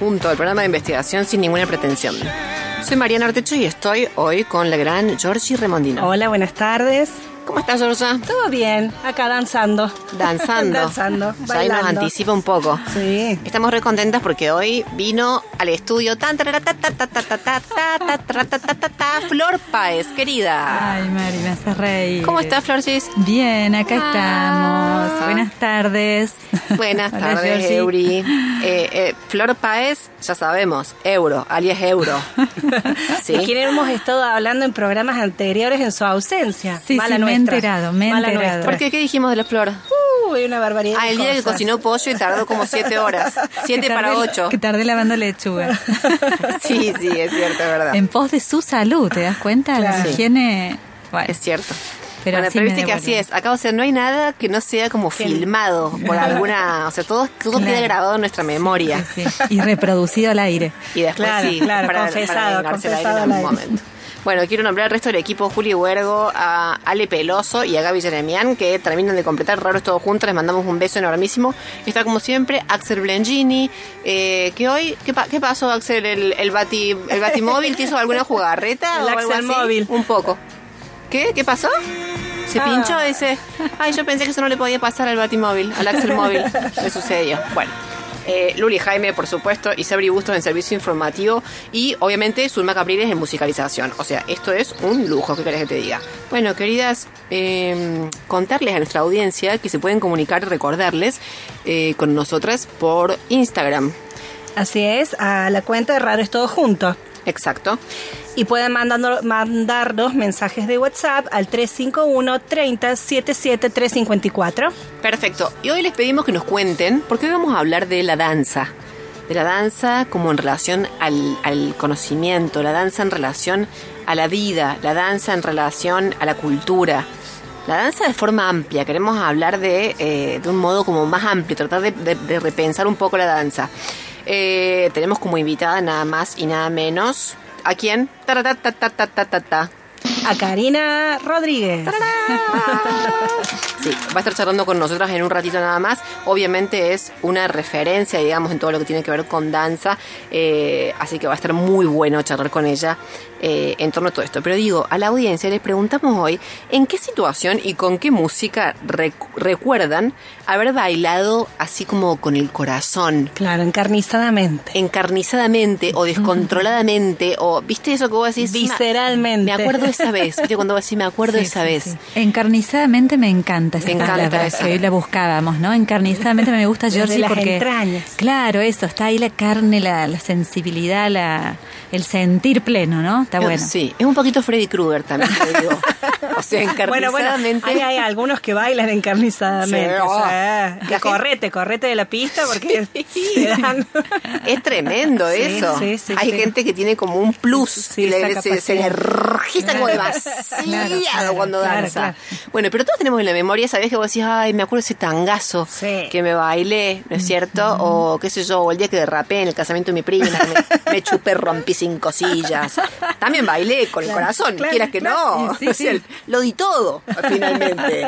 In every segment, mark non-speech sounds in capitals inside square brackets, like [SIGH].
Todo junto, el programa de investigación sin ninguna pretensión. Soy Mariana Artecho y estoy hoy con la gran Georgie Remondino. Hola, buenas tardes. ¿Cómo estás, Georgia? Todo bien, acá danzando. Danzando. danzando. Ya ahí nos anticipa un poco. Sí. Estamos re contentas porque hoy vino al estudio Flor Paez, querida. Ay, Mari, me hace reír. ¿Cómo estás, Florcis? Bien, acá estamos. Buenas tardes. Buenas tardes, Euri. Flor Paez, ya sabemos, euro, alias euro. ¿Sí? De quién hemos estado hablando en programas anteriores en su ausencia. Sí, Mala enterado, me he enterado. ¿Por qué? ¿Qué dijimos de la flor? Uy, una barbaridad. Ah, el día que cocinó pollo y tardó como siete horas. [LAUGHS] Siete para ocho. Que tardé lavando lechuga. [LAUGHS] sí, sí, es cierto, es verdad. En pos de su salud, ¿te das cuenta? La higiene... Bueno. Es cierto. Pero, bueno, pero viste que así es. Acá, o sea, no hay nada que no sea como filmado por alguna. O sea, todo, todo queda grabado en nuestra memoria. Sí, sí. Y reproducido al aire. Y después claro, sí, claro, para, confesado, para confesado al aire en algún momento. Bueno, quiero nombrar al resto del equipo, Juli Huergo, a Ale Peloso y a Gaby Jeremian, que terminan de completar Raros Todos Juntos. Les mandamos un beso enormísimo. Está como siempre Axel Blengini, eh, que hoy, ¿qué, ¿qué, pasó Axel? ¿El, el, bati, el batimóvil te hizo alguna jugarreta? [LAUGHS] El o Axel algo así? móvil. Un poco. ¿Qué? ¿Qué pasó? Se pinchó ese. Ay, yo pensé que eso no le podía pasar al batimóvil, al Axel móvil. [LAUGHS] Le sucedió. Bueno. Eh, Luli Jaime, por supuesto, y Sabri Bustos en servicio informativo y obviamente Zulma Capriles en musicalización. O sea, esto es un lujo, ¿qué querés que te diga? Bueno, queridas, eh, contarles a nuestra audiencia que se pueden comunicar y recordarles eh, con nosotras por Instagram. Así es, a la cuenta de Raro es todo junto. Exacto. Y pueden mandando, mandarnos mensajes de WhatsApp al 351 30 77 354. Perfecto. Y hoy les pedimos que nos cuenten, porque hoy vamos a hablar de la danza. De la danza como en relación al, al conocimiento, la danza en relación a la vida, la danza en relación a la cultura. La danza de forma amplia, queremos hablar de, eh, de un modo como más amplio, tratar de, repensar un poco la danza. Eh, tenemos como invitada nada más y nada menos. ¿A quién? A Karina Rodríguez. Sí, va a estar charlando con nosotras en un ratito nada más. Obviamente es una referencia, digamos, en todo lo que tiene que ver con danza. Eh, así que va a estar muy bueno charlar con ella eh, en torno a todo esto. Pero digo, a la audiencia les preguntamos hoy en qué situación y con qué música recuerdan haber bailado así como con el corazón. Claro, encarnizadamente. Encarnizadamente o descontroladamente o, ¿viste eso que vos decís? Visceralmente. Me acuerdo esa vez, ¿viste? Cuando decís, me acuerdo Sí, esa sí, vez. sí. Encarnizadamente me encanta esa Me encanta esa. que hoy la buscábamos, ¿no? Encarnizadamente me gusta [LAUGHS] Georgie las porque entrañas. claro, eso, está ahí la carne, la, la sensibilidad, la, el sentir pleno, ¿no? Está bueno. Sí, es un poquito Freddy Krueger también, te digo. [LAUGHS] O sea, Bueno, bueno, encarnizadamente. hay, hay algunos que bailan encarnizadamente. Sí, o oh. sea, que correte, correte de la pista porque se [LAUGHS] dan- Es tremendo Sí, eso. sí, sí, Hay sí. gente que tiene como un plus Sí, y le- esa se, se le registra como Claro. Demasiado Claro, cuando claro, danza. claro. Bueno, pero todos tenemos en la memoria, ¿sabés que vos decís, ay, me acuerdo ese tangazo Sí. que me bailé, ¿no es cierto? O qué sé yo, o el día que derrapé en el casamiento de mi prima, me, me chupé, rompí cinco sillas. También bailé con el corazón, claro, quieras que no. Sí, O sea, sí. lo di todo, finalmente.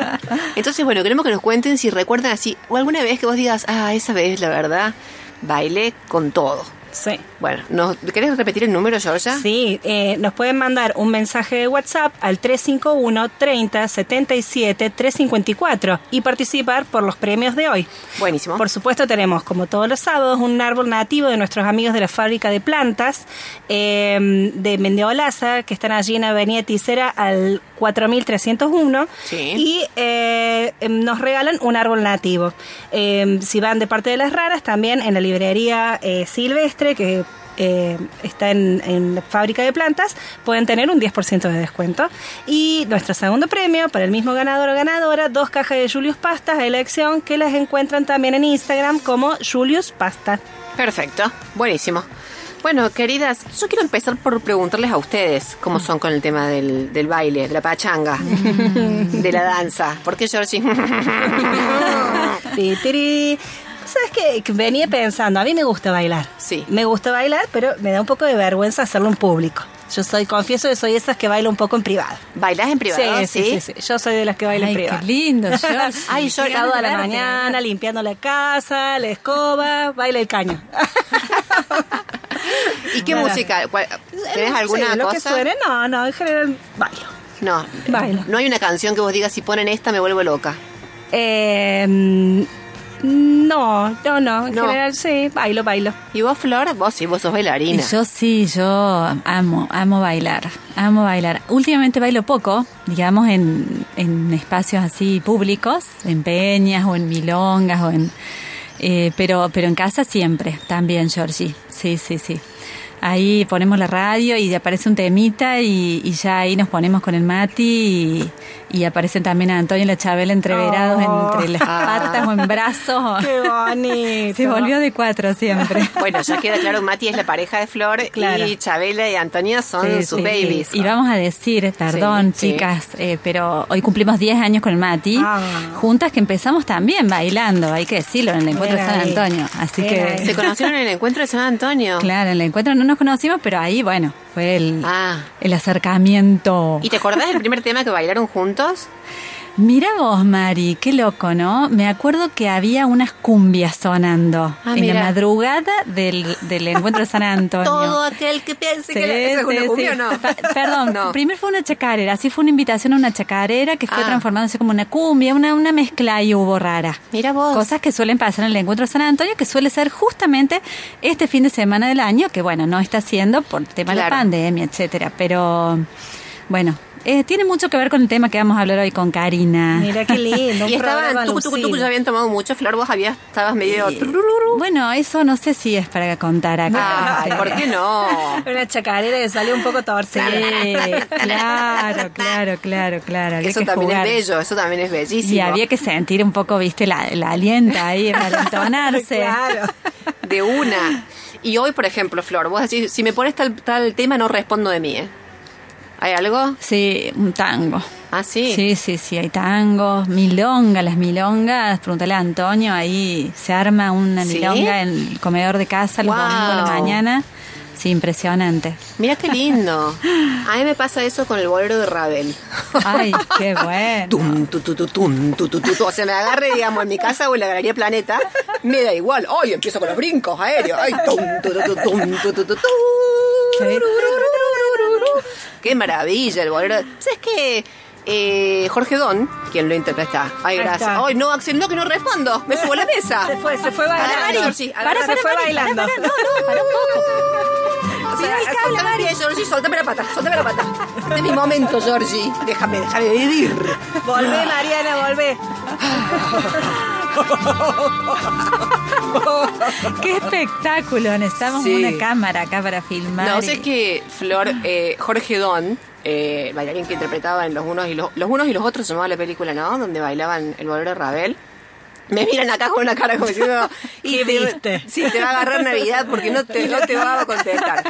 Entonces, bueno, queremos que nos cuenten si recuerdan así, o alguna vez que vos digas, ah, esa vez, la verdad, bailé con todo. Sí. Bueno, ¿nos, ¿querés repetir el número, Georgia? Sí, eh, nos pueden mandar un mensaje de WhatsApp al 351 30 77 354 y participar por los premios de hoy. Buenísimo. Por supuesto tenemos, como todos los sábados, un árbol nativo de nuestros amigos de la fábrica de plantas eh, de Mendeolaza, que están allí en Avenida Ticera al 4301 Sí. y eh, em, nos regalan un árbol nativo. Eh, si van de parte de las raras, también en la librería eh, silvestre, que eh, está en, en la fábrica de plantas, pueden tener un 10% de descuento. Y nuestro segundo premio para el mismo ganador o ganadora, dos cajas de Julius Pastas a elección que las encuentran también en Instagram como Julius Pasta. Perfecto, buenísimo. Bueno, queridas, yo quiero empezar por preguntarles a ustedes cómo son con el tema del, del baile, de la pachanga, [LAUGHS] de la danza. ¿Por qué Georgie? [LAUGHS] [LAUGHS] ¿Sabes qué? Que Venía pensando, a mí me gusta bailar. Sí. Me gusta bailar, pero me da un poco de vergüenza hacerlo en público. Yo soy, confieso que soy esas que bailo un poco en privado. ¿Bailás en privado? sí, sí, sí, sí. Yo soy de las que bailan en qué privado. lindo, George. [LAUGHS] Ay, yo Sábado a la mañana, limpiando la casa, la escoba, baila el caño. ¿Y qué Bueno. música? ¿Cuál- ¿Tenés alguna Sí, lo que cosa? suene, no, no, en general bailo. No, Bailo. no hay una canción que vos digas si ponen esta me vuelvo loca. Eh, no, no, no, en No. general sí, bailo, bailo. ¿Y vos, Flor? Vos sí, vos sos bailarina. Yo sí, yo amo, amo bailar, amo bailar. Últimamente bailo poco, digamos, en, en espacios así públicos, en peñas o en milongas o en... eh, pero, pero en casa siempre, también, Georgie. Sí, sí, sí. Ahí ponemos la radio y aparece un temita y, y ya ahí nos ponemos con el Mati y, y aparecen también a Antonio y la Chabela entreverados Oh. entre las Ah. patas o en brazos. [LAUGHS] Qué bonito. Se volvió de cuatro siempre. [LAUGHS] Bueno, ya queda claro, Mati es la pareja de Flor Claro. y Chabela y Antonia son Sí, sus sí. babies. Y vamos a decir, perdón, chicas, eh, pero hoy cumplimos 10 años con el Mati, Ah. juntas que empezamos también bailando, hay que decirlo, en el encuentro de San ahí. Antonio. Así que, ahí. Se conocieron en el encuentro de San Antonio. claro, en el encuentro no nos conocimos, pero ahí, bueno, fue el, Ah. el acercamiento. ¿Y te acordás del primer tema que bailaron juntos? Mira vos, Mari, qué loco, ¿no? Me acuerdo que había unas cumbias sonando Ah, en la madrugada del, del encuentro de San [LAUGHS] Antonio. Todo aquel que piense Sí, que la- ¿esa es una cumbia sí. o no? Pa- Perdón, [LAUGHS] No. primero fue una chacarera, así fue una invitación a una chacarera que fue Ah. transformándose como una cumbia, una, una mezcla ahí hubo rara. Mira vos. Cosas que suelen pasar en el encuentro de San Antonio, que suele ser justamente este fin de semana del año, que bueno, no está siendo por tema de la pandemia, etcétera. Pero bueno, eh, tiene mucho que ver con el tema que vamos a hablar hoy con Karina. Mira qué lindo. [LAUGHS] Y estaban, tucu, tucu, lucido. ya habían tomado mucho. Flor, vos habías, estabas medio... Y- trurururu. Bueno, eso no sé si es para contar acá. Ay, ¿por qué no? [LAUGHS] Una chacarera que salió un poco Sí, torcida. claro, claro, claro, claro. había Eso que también jugar. es bello, eso también es bellísimo. Y había que sentir un poco, viste, la, la alienta ahí [LAUGHS] entonarse. Claro. De una. Y hoy, por ejemplo, Flor, vos decís, si me pones tal, tal tema, no respondo de mí, ¿eh? ¿Hay algo? Sí, un tango. Ah, sí. Sí, sí, sí, hay tangos, milonga, las milongas, pregúntale a Antonio, ahí se arma una ¿Sí? milonga en el comedor de casa los Wow. domingos a la mañana. Sí, impresionante. Mira qué lindo. A mí me pasa eso con el bolero de Ravel. Ay, qué bueno. Tum, tu, tu, tu, tum, tu, tu, tu, tu. O sea, me agarre, digamos, en mi casa o en la Galería Planeta, me da igual. Ay, empiezo con los brincos aéreos. Ay, tum, tu, tu, tu, tum, tu, tu, tu, tu. Qué maravilla el bolero. ¿Sabes qué? Eh, Jorge Don, quien lo interpreta. Ay, gracias. Ay, no, Axel, no, que no respondo. Me subo a la mesa. Se fue, se fue bailando. Para, Georgie, Para, se fue Mari, bailando. para, para, no, no, para un poco. O sea, Mira, soltame pie, Georgie, soltame la pata, soltame la pata. Este es mi momento, Georgie. Déjame, déjame vivir. Volvé, Mariana, volvé. [LAUGHS] Qué espectáculo. Necesitamos Sí. una cámara acá para filmar. No y- sé que Flor, eh, Jorge Don, eh, bailarín que interpretaba en los unos y los, los unos y los otros, se llamaba la película, ¿no? Donde bailaban el bolero de Ravel. Me miran acá con una cara como diciendo, [LAUGHS] y ¿Qué te, viste? Sí, te va a agarrar Navidad porque no te, no te va a contestar.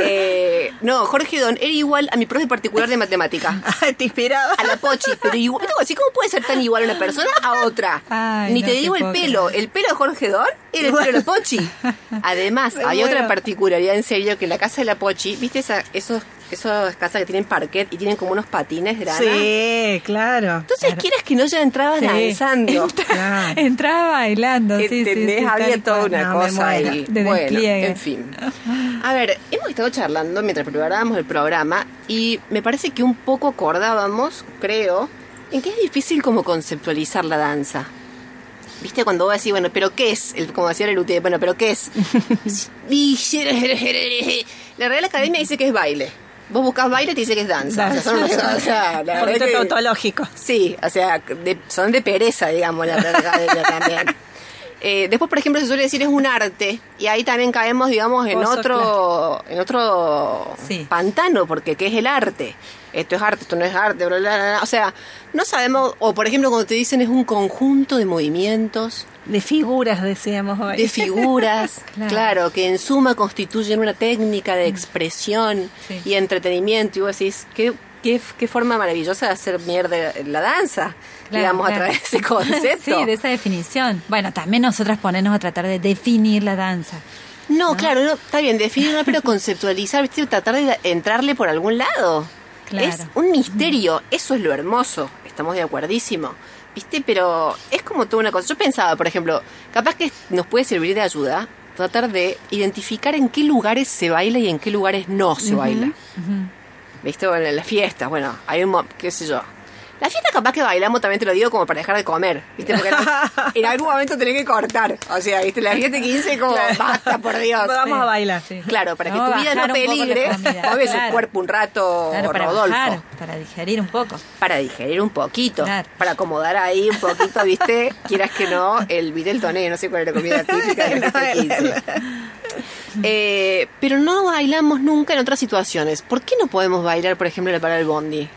Eh, no, Jorge Don era igual a mi profe particular de matemática. Ay, [LAUGHS] te inspiraba. A la Pochi, pero igual, ¿viste? así cómo puede ser tan igual una persona a otra. Ay, Ni no te digo el pelo, creer. el pelo de Jorge Don era el pelo de la Pochi. [LAUGHS] Además, Me hay muero. otra particularidad en serio que en la casa de la Pochi, ¿viste esa, esos, esas casas que tienen parquet y tienen como unos patines de grana? Sí, claro. Entonces, quieras que no ya entrabas Sí. danzando. [LAUGHS] Claro. Entraba bailando, sí, sí, ¿Entendés? sí. Había toda cual. una No, cosa ahí. De bueno, despliegue. en fin. A ver, hemos estado charlando mientras preparábamos el programa y me parece que un poco acordábamos, creo, en que es difícil como conceptualizar la danza. ¿Viste? Cuando vos decís, bueno, ¿pero qué es? El, como decía el UTE, bueno, ¿pero qué es? [LAUGHS] La Real Academia dice que es baile. Vos buscas baile y te dice que es danza. O sea, son o sea, la Porque verdad es que- tautológico. Sí, o sea, de- son de pereza, digamos, la academia [LAUGHS] también. Eh, después, por ejemplo, se suele decir es un arte y ahí también caemos, digamos, en otro, en otro Sí. pantano, porque ¿qué es el arte? Esto es arte, esto no es arte, bla, bla, bla, bla. o sea, no sabemos, o por ejemplo, cuando te dicen es un conjunto de movimientos, De figuras, decíamos hoy. de figuras, [LAUGHS] Claro. claro. que en suma constituyen una técnica de expresión Sí. y entretenimiento. Y vos decís, qué, qué, qué forma maravillosa de hacer mierda la danza, Claro, digamos, claro. a través de ese concepto. [LAUGHS] sí, de esa definición. Bueno, también nosotras ponernos a tratar de definir la danza. No, claro, no, está bien, definirla, pero [LAUGHS] conceptualizar, ¿viste? tratar de entrarle por algún lado. Claro. Es un misterio, eso es lo hermoso, estamos de acuerdísimo. ¿Viste? Pero es como toda una cosa. Yo pensaba, por ejemplo, capaz que nos puede servir de ayuda tratar de identificar en qué lugares se baila y en qué lugares no se baila. ¿Viste? Bueno, en las fiestas, bueno, hay un, qué sé yo. La fiesta capaz que bailamos, también te lo digo, como para dejar de comer, ¿viste? Porque en, algún [LAUGHS] momento tenés que cortar. O sea, ¿viste? La fiesta de 15 como, basta, por Dios. [LAUGHS] Vamos a bailar. Sí. Claro, para que tu vida no peligre, comida, mueve su claro. cuerpo un rato, Claro, para Rodolfo. bajar, para digerir un poco. Para digerir un poquito, Claro. para acomodar ahí un poquito, ¿viste? Quieras que no, el vitel toné, no sé cuál es la comida típica de la fiesta de 15. [LAUGHS] [LAUGHS] Eh, pero no bailamos nunca en otras situaciones. ¿Por qué no podemos bailar, por ejemplo, en la parada del bondi?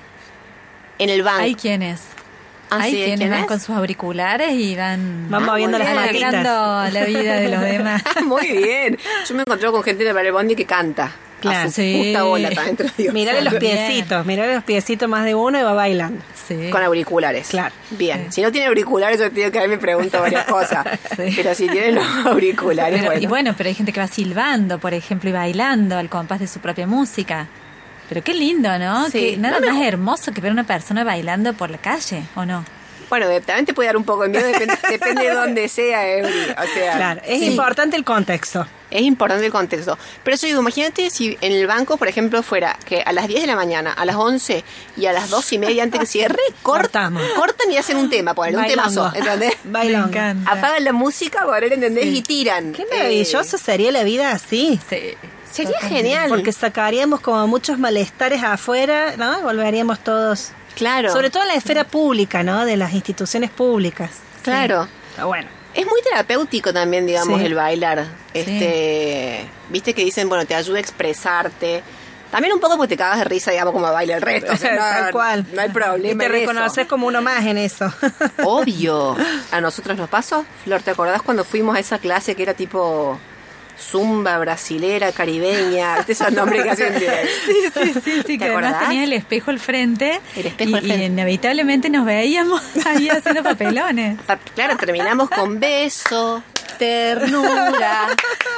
En el banco. Hay quienes. Ah, Hay sí, quienes ¿quién van es? con sus auriculares y van Van Ah, moviendo muy las bien. patitas. la vida de los [LAUGHS] demás. Muy bien. Yo me encontré con gente de la parada del bondi que canta. Claro. A su Sí. puta bola. Mirale los piecitos, mirale los piecitos más de uno y va bailando. Sí. Con auriculares. Claro. Bien. Sí. Si no tiene auriculares, yo te digo que ahí me pregunto varias [LAUGHS] cosas. Sí. Pero si tiene los [LAUGHS] auriculares, Pero- bueno. Y bueno, pero hay gente que va silbando, por ejemplo, y bailando al compás de su propia música. Pero qué lindo, ¿no? Sí. Que nada No, no. más hermoso que ver una persona bailando por la calle, ¿o no? Bueno, de- también te puede dar un poco de miedo, depende, [LAUGHS] depende de dónde sea, Eury. O sea, Claro, es sí, importante el contexto. es importante el contexto. Pero yo digo, imagínate si en el banco, por ejemplo, fuera que a las 10 de la mañana, a las 11 y a las 2 y media antes que cierre, [LAUGHS] cortan, Cortamos. cortan y hacen un tema, ponen un temazo, ¿entendés? [LAUGHS] Encanta. Apagan la música, poner, ¿entendés? Y tiran. Qué maravilloso sería la vida así. Eh, sería genial. Porque sacaríamos como muchos malestares afuera, ¿no? Volveríamos todos. Claro. Sobre todo en la esfera pública, ¿no? De las instituciones públicas. Claro. Está bueno. Es muy terapéutico también, digamos, Sí. el bailar. Este, viste que dicen, bueno, te ayuda a expresarte. También un poco porque te cagas de risa, digamos, como baila el resto. O sea, [LAUGHS] no, Tal cual. No hay problema. Y te eso. reconoces como uno más en eso. Obvio. [LAUGHS] A nosotros nos pasó. Flor, ¿te acordás cuando fuimos a esa clase que era tipo zumba brasilera, caribeña? [LAUGHS] Este es el nombre que hacen. Sí, sí, sí, sí, ¿Te que además tenía el espejo al frente. El espejo y, al frente. y inevitablemente nos veíamos [LAUGHS] ahí haciendo papelones. Ah, Claro, terminamos con beso, ternura,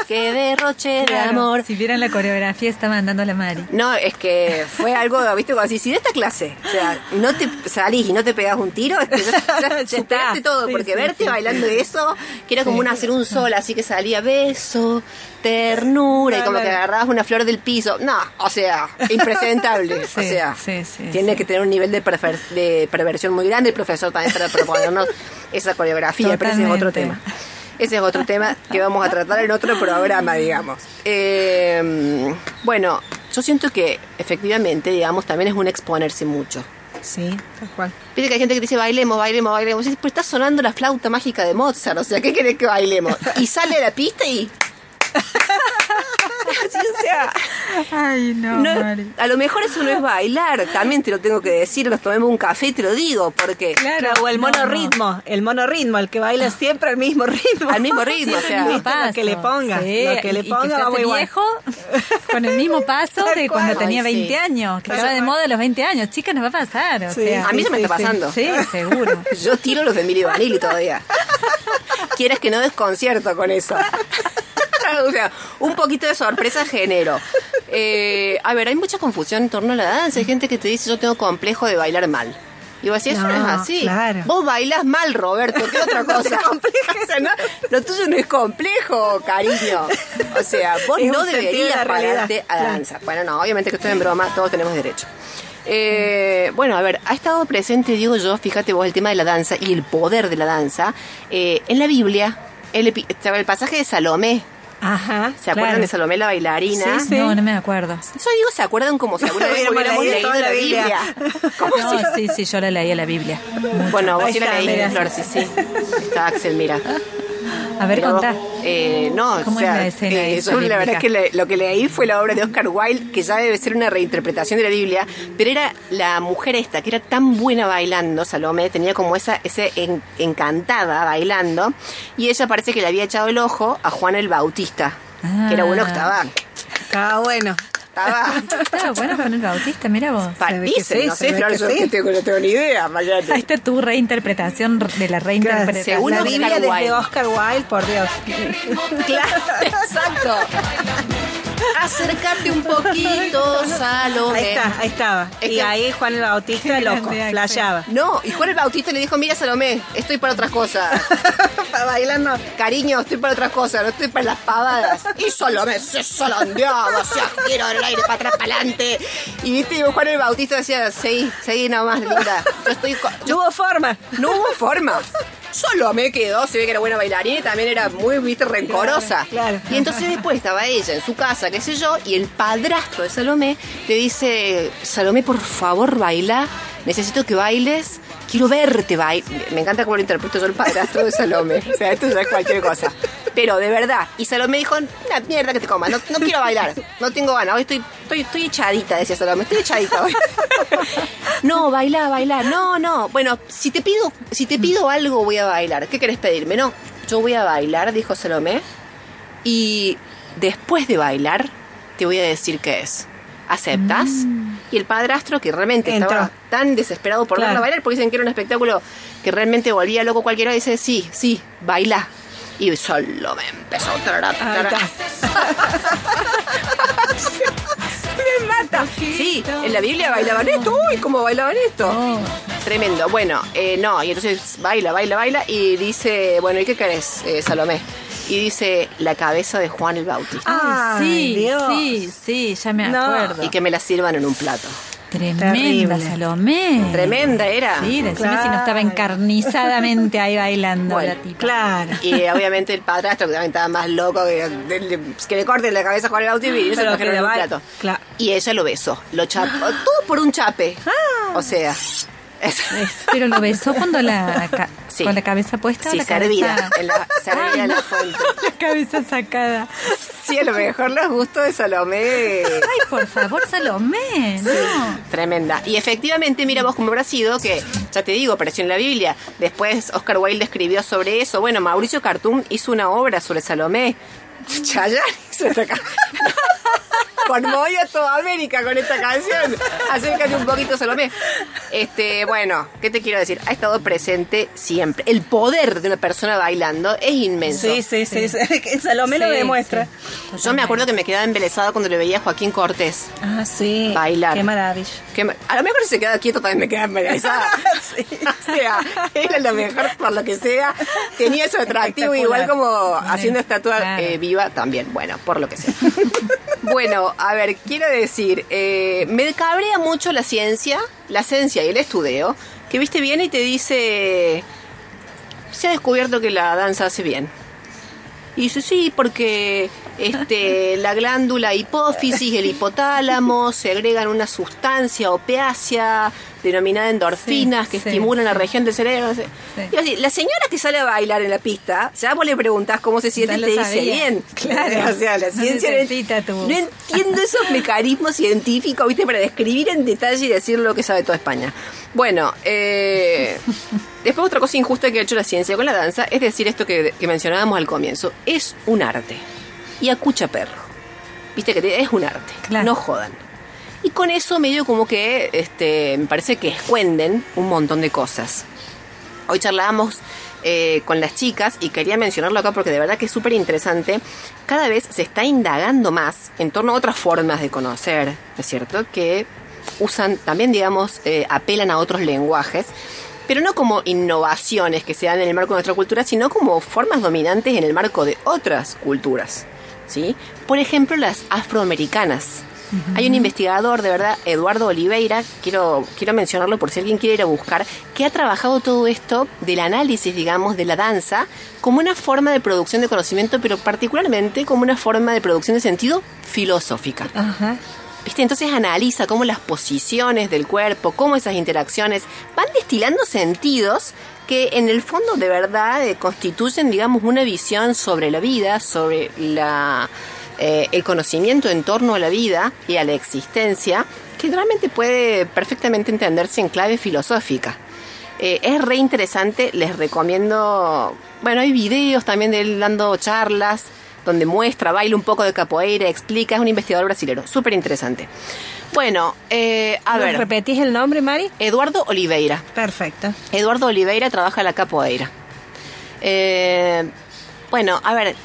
que derroche de Claro, amor. Si vieran la coreografía, está mandando la Mari. No, es que fue algo, viste, como así, si de esta clase, o sea, no te salís y no te pegas un tiro, es [LAUGHS] que ya, ya Ya está. todo, Sí, porque sí, verte sí, bailando eso, que era como un hacer un sol, así que salía beso, ternura, y No, como no. que agarrabas una flor del piso. No, o sea, impresentable. o [LAUGHS] sea, sí, sí, tiene sí. que tener un nivel de, perver- de perversión muy grande el profesor también para proponernos [LAUGHS] esa coreografía, pero ese es otro Totalmente. tema. Ese es otro tema que vamos a tratar en otro programa, digamos. Eh, bueno, yo siento que efectivamente, digamos, también es un exponerse mucho. Sí, tal cual. Viste que hay gente que dice bailemos, bailemos, bailemos. Y Pero está sonando la flauta mágica de Mozart, o sea, ¿qué querés que bailemos? Y sale a la pista y. [LAUGHS] Sí, o sea, Ay, no, no- Mari. a lo mejor eso no es bailar, también te lo tengo que decir, nos tomemos un café y te lo digo, porque Claro, o el no, monorritmo, el monorritmo, el que baila siempre al mismo ritmo. Al mismo ritmo, o sea. Viste, lo que le ponga, Sí, lo que le y- y ponga se hace viejo con el mismo paso de cual. cuando tenía Ay, sí. 20 años, que estaba de moda a los 20 años. Chicas, nos va a pasar, o Sí, sea. a mí se me sí, está sí. pasando. Sí, seguro. [LAUGHS] Yo tiro los de Emilio Vanilli todavía. Quieres que no desconcierto con eso. [LAUGHS] [LAUGHS] o sea, un poquito de sorpresa genero. Eh, a ver, hay mucha confusión en torno a la danza. Hay gente que te dice, yo tengo complejo de bailar mal. Y vos decís, eso no, No, es así. claro. Vos bailás mal, Roberto. ¿Qué otra [LAUGHS] cosa? O sea, no- lo tuyo no es complejo, cariño. O sea, vos Es no de deberías realidad. pararte a danza. Bueno, no, obviamente que estoy en broma, todos tenemos derecho. Eh, bueno, a ver, ha estado presente, digo yo, fíjate vos, el tema de la danza y el poder de la danza eh, en la Biblia. El, el pasaje de Salomé, Ajá. ¿Se acuerdan claro. de Salomé la bailarina? Sí, sí. No, no me acuerdo. Yo digo, ¿se acuerdan como si alguna [LAUGHS] vez Hubiéramos hubiéramos leído toda la la Biblia? Biblia. [LAUGHS] ¿Cómo No, sí, sí, yo le leía la Biblia. Bueno, vos Ahí sí la leíste. Flor, sí, sí. Está Axel, mira. A ver, Pero, contá. eh, no, ¿Cómo o sea, es la escena eh, la verdad es que le- lo que leí fue la obra de Oscar Wilde, que ya debe ser una reinterpretación de la Biblia, pero era la mujer esta, que era tan buena bailando, Salomé, tenía como esa ese en- encantada bailando, y ella parece que le había echado el ojo a Juan el Bautista, que era Ah. bueno que estaba... Estaba bueno. Estaba [LAUGHS] Estaba bueno con el Bautista, mira vos. pa- Se ve que dicen, sí, no sé, Flor, yo que tengo, no tengo ni idea, imagínate. Ahí está tu reinterpretación de la reinterpretación. Según la Biblia desde. Oscar Wilde, por Dios. Claro, [LAUGHS] exacto. Acércate un poquito, Salomé. Ahí está, ahí estaba. Es y que- ahí Juan el Bautista, Qué [LAUGHS] loco, flasheaba. No, y Juan el Bautista le dijo, mira Salomé, estoy para otras cosas. [LAUGHS] Para bailar no. Cariño, estoy para otras cosas, no estoy para las pavadas. Y Salomé se zarandeaba, se giro en el aire para atrás, para adelante. Y viste, y Juan el Bautista decía, seguí, seguí nomás, linda. Yo estoy... No hubo forma. no hubo forma. Solo me quedó, se ve que era buena bailarina y también era muy, viste, rencorosa. Claro, claro. Y entonces después estaba ella en su casa, qué sé yo, y el padrastro de Salomé le dice, Salomé, por favor, baila, necesito que bailes, quiero verte bailar. Me encanta cómo lo interpreto yo el padrastro de Salomé. O sea, esto ya es cualquier cosa. Pero de verdad. Y Salomé dijo, una mierda que te comas, no, no quiero bailar, no tengo ganas, hoy estoy, estoy, estoy echadita, decía Salomé, estoy echadita hoy. [LAUGHS] No, baila, baila. No, no. Bueno, si te pido, si te pido algo, voy a bailar. ¿Qué querés pedirme? No, yo voy a bailar, dijo Salomé. Y después de bailar, te voy a decir qué es. ¿Aceptas? Y el padrastro, que realmente Entró. estaba tan desesperado por Claro. verla bailar, porque dicen que era un espectáculo que realmente volvía loco cualquiera, dice, sí, sí, baila. Y Salomé empezó a tarar, Ahí está. [LAUGHS] Me mata. Sí, en la Biblia bailaban esto. Uy, ¿cómo bailaban esto? Oh. Tremendo. Bueno, eh, no, y entonces baila, baila, baila y dice, bueno, ¿y qué querés, eh, Salomé? Y dice, la cabeza de Juan el Bautista. Ay, sí, Dios. sí, sí, ya me No. acuerdo. Y que me la sirvan en un plato. Tremenda Terrible. Salomé. Tremenda era. Sí, decime si no estaba encarnizadamente ahí bailando Bueno, la tipa. Claro. Y eh, obviamente el padrastro, que también estaba más loco, que, de- que le corten la cabeza a Juan el Bautista y se lo en le un plato. Claro. Y ella lo besó, lo chapó, todo por un chape. O sea, es- Pero lo besó cuando la Sí. con la cabeza puesta sí, la servida, cabeza en la, servida en la fuente. [LAUGHS] la cabeza sacada. Sí, a lo mejor los gustos de Salomé. Ay, por favor, Salomé, no. Tremenda. Y efectivamente, mira vos cómo habrá sido que, ya te digo, apareció en la Biblia. Después Oscar Wilde escribió sobre eso. Bueno, Mauricio Cartum hizo una obra sobre Salomé. Chayanne esta a toda América con esta canción. Acércate un poquito, Salomé. Este, bueno, ¿qué te quiero decir? Ha estado presente siempre. El poder de una persona bailando es inmenso. Sí, sí, sí. sí. [LAUGHS] Salomé lo demuestra. sí, Yo me acuerdo que me quedaba embelesada cuando le veía a Joaquín Cortés. Ah, sí. Bailar. Qué maravilla. A lo mejor si se queda quieto también me queda embelesada. [LAUGHS] [LAUGHS] O sea, era lo mejor por lo que sea. Tenía su atractivo igual como haciendo estatua Claro. eh, viva también. Bueno, por lo que sea. [LAUGHS] bueno, a ver, quiero decir, eh, me cabrea mucho la ciencia, la ciencia y el estudio, que viste bien y te dice, se ha descubierto que la danza hace bien. Y dice, sí, porque este, la glándula hipófisis el hipotálamo segregan una sustancia opiácea denominada endorfinas Sí, que sí, estimulan la región del cerebro. Y así, la señora que sale a bailar en la pista, ya vos le preguntás cómo se siente y te dice bien. [LAUGHS] Claro. [LAUGHS] O sea, la No ciencia... No entiendo esos mecanismos científicos, ¿viste? Para describir en detalle y decir lo que sabe toda España. Bueno, eh, después otra cosa injusta que ha hecho la ciencia con la danza es decir esto que, que mencionábamos al comienzo. Es un arte. Y acucha perro. Viste que es un arte. Claro. No jodan. Y con eso medio como que este, me parece que escuenden un montón de cosas. Hoy charlábamos eh, con las chicas y quería mencionarlo acá porque de verdad que es súper interesante. Cada vez se está indagando más en torno a otras formas de conocer, ¿no es cierto? Que usan, también digamos, eh, apelan a otros lenguajes, pero no como innovaciones que se dan en el marco de nuestra cultura, sino como formas dominantes en el marco de otras culturas, ¿sí? Por ejemplo, las afroamericanas. Hay un investigador, de verdad, Eduardo Oliveira, quiero, quiero mencionarlo por si alguien quiere ir a buscar, que ha trabajado todo esto del análisis, digamos, de la danza como una forma de producción de conocimiento, pero particularmente como una forma de producción de sentido filosófica. Ajá. ¿Viste? Entonces analiza cómo las posiciones del cuerpo, cómo esas interacciones van destilando sentidos que en el fondo de verdad eh, constituyen, digamos, una visión sobre la vida, sobre la, eh, el conocimiento en torno a la vida y a la existencia, que realmente puede perfectamente entenderse en clave filosófica. Eh, es re interesante, les recomiendo, bueno, hay videos también de él dando charlas, donde muestra, baila un poco de capoeira, explica, es un investigador brasilero, súper interesante. Bueno, eh, a ¿Nos ver, repetís el nombre, Mari? Eduardo Oliveira. Perfecto. Eduardo Oliveira trabaja la capoeira. Eh, bueno, a ver,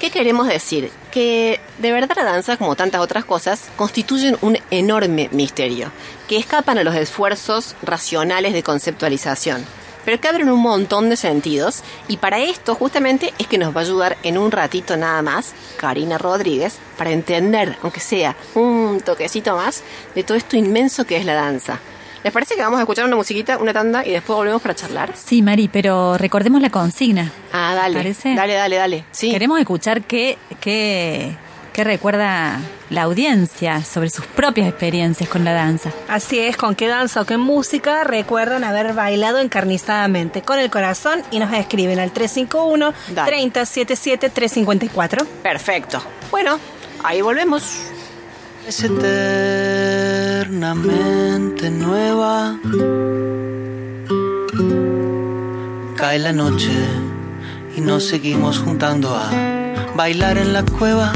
¿qué queremos decir? Que de verdad la danza, como tantas otras cosas, constituyen un enorme misterio, que escapan a los esfuerzos racionales de conceptualización, pero que abren un montón de sentidos, y para esto justamente es que nos va a ayudar en un ratito nada más Karina Rodríguez, para entender, aunque sea un toquecito más, de todo esto inmenso que es la danza. ¿Les parece que vamos a escuchar una musiquita, una tanda y después volvemos para charlar? Sí, Mari, pero recordemos la consigna. Ah, dale. ¿Parece? Dale, dale, dale. Sí. Queremos escuchar qué, qué, qué recuerda la audiencia sobre sus propias experiencias con la danza. Así es, con qué danza o qué música recuerdan haber bailado encarnizadamente con el corazón y nos escriben al 351 Dale. 3077 354. Perfecto. Bueno, ahí volvemos. Es eternamente nueva. Cae la noche y nos seguimos juntando a bailar en la cueva.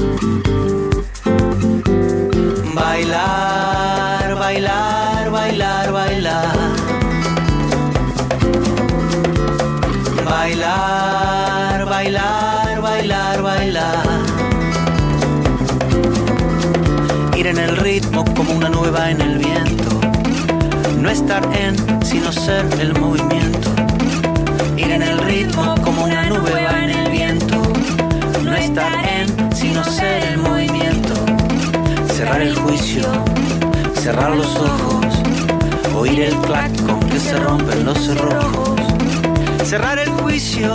Bailar, bailar, bailar, bailar. Bailar, bailar, bailar, bailar. ir en el ritmo como una nueva en el viento. No estar en, sino ser el movimiento. Ir en el ritmo como una nube estar en, sino ser el movimiento. Cerrar el juicio, cerrar los ojos. Oír el clac con que se rompen los cerrojos. Cerrar el juicio,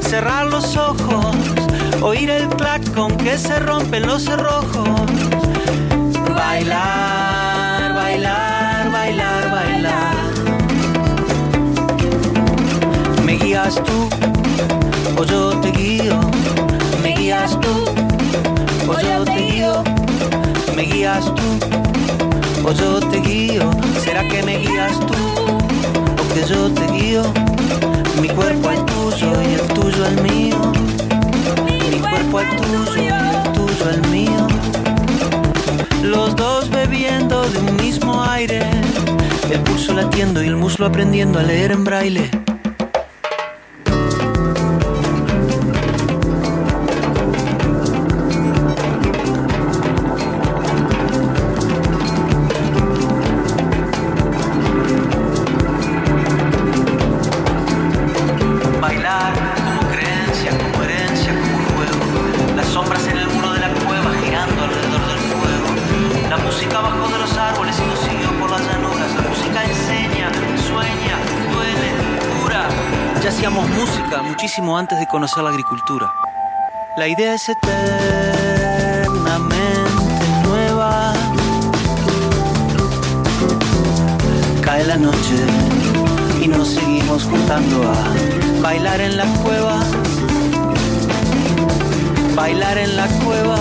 cerrar los ojos. Oír el clac con que se rompen los cerrojos. Bailar, bailar, bailar, bailar. Me guías tú o yo te guío. Guías tú o yo te guío. Me guías tú o yo te guío. ¿Será que me guías tú o que yo te guío? Mi cuerpo al tuyo y el tuyo al mío. Mi cuerpo al tuyo y el tuyo al mío los dos bebiendo de un mismo aire, el pulso latiendo y el muslo aprendiendo a leer en braille. Conocer la agricultura. La idea es eternamente nueva. Cae la noche y nos seguimos juntando a bailar en la cueva. Bailar en la cueva.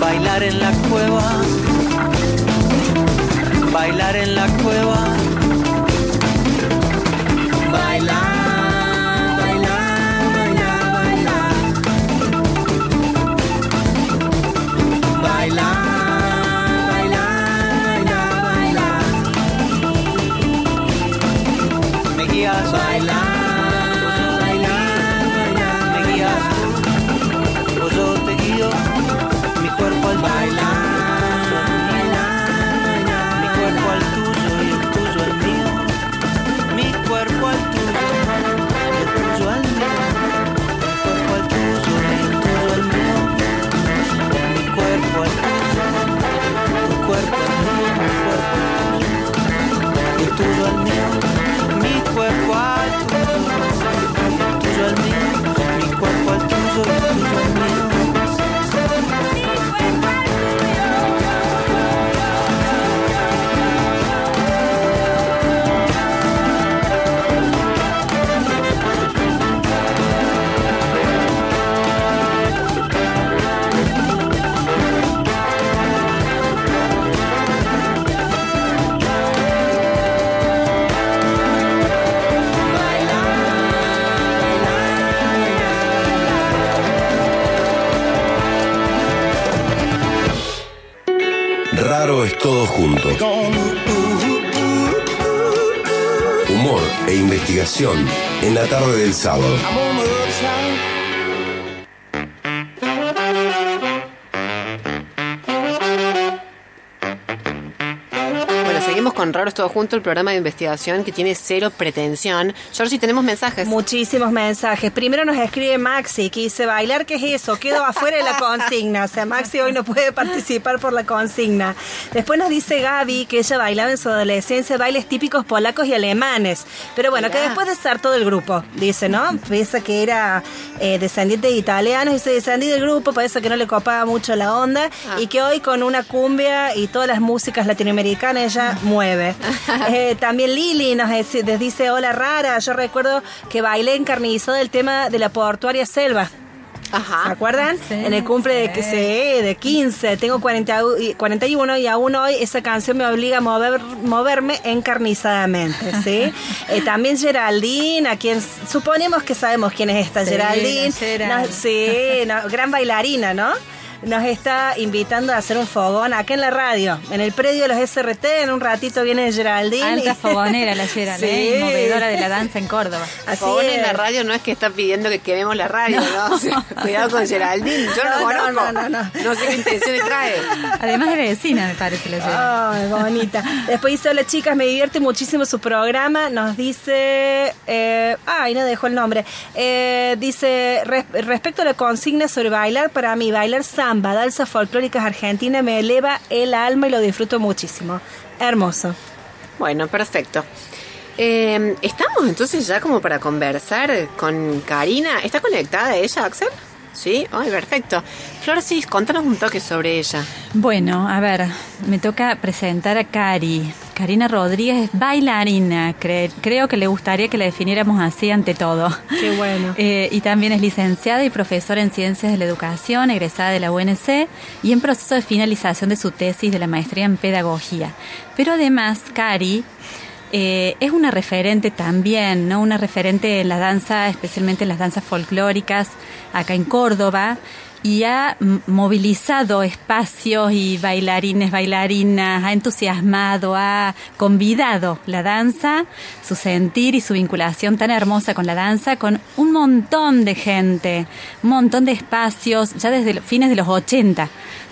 Bailar en la cueva. Bailar en la cueva. Bailar, bailar, sábado. Bueno, seguimos con Raros Todo Junto, el programa de investigación que tiene cero pretensión. Georgie, tenemos mensajes. Muchísimos mensajes. Primero nos escribe Maxi que dice, bailar, ¿qué es eso? Quedo afuera de la consigna. O sea, Maxi hoy no puede participar por la consigna. Después nos dice Gaby que ella bailaba en su adolescencia bailes típicos polacos y alemanes. Pero bueno, que después de estar todo el grupo, dice, ¿no? Piensa que era eh, descendiente de italianos y se descendí del grupo, parece que no le copaba mucho la onda Ah. y que hoy con una cumbia y todas las músicas latinoamericanas ella mueve. [LAUGHS] Eh, también Lili nos dice, hola rara, yo recuerdo que bailé encarnizado el tema de la portuaria selva. Ajá. ¿Se acuerdan? Sí, en el cumple de, que sí. se, de 15, tengo 40 y- 41 y aún hoy esa canción me obliga a mover, moverme encarnizadamente, ¿sí? [LAUGHS] Eh, también Geraldine, a quien suponemos que sabemos quién es esta Sí, Geraldine. sí, no, gran bailarina, ¿no? Nos está invitando a hacer un fogón acá en la radio, en el predio de los SRT. En un ratito viene Geraldine. Alta y- fogonera la Gerald, [LAUGHS] ¿eh? Sí. Movedora de la danza en Córdoba. Así Fogón en es. la radio no es que está pidiendo que quememos la radio, ¿no? O sea, cuidado con Geraldine, yo no, No, lo no, conozco. no, no, no. sé qué intenciones [LAUGHS] trae. Además de vecina, me parece la Gerald. Ay, bonita. Después dice, hola chicas, me divierte muchísimo su programa. Nos dice, eh, ay, no dejó el nombre. Eh, dice, "Res- respecto a la consigna sobre bailar, para mí bailar samba, danzas folclóricas argentinas me eleva el alma y lo disfruto muchísimo. Hermoso. Bueno, perfecto. Eh, Estamos entonces ya como para conversar con Karina. ¿Está conectada ella, Axel? Sí, ay, perfecto. Florcis, contanos un toque sobre ella. Bueno, a ver, me toca presentar a Cari. Karina Rodríguez es bailarina. Cre- creo que le gustaría que la definiéramos así ante todo. Qué bueno. [LAUGHS] Eh, y también es licenciada y profesora en Ciencias de la Educación, egresada de la UNC y en proceso de finalización de su tesis de la maestría en Pedagogía. Pero además, Cari eh, es una referente también, ¿no? Una referente en la danza, especialmente en las danzas folclóricas, acá en Córdoba, y ha movilizado espacios y bailarines, bailarinas, ha entusiasmado, ha convidado la danza, su sentir y su vinculación tan hermosa con la danza, con un montón de gente, un montón de espacios, ya desde los fines de los 80.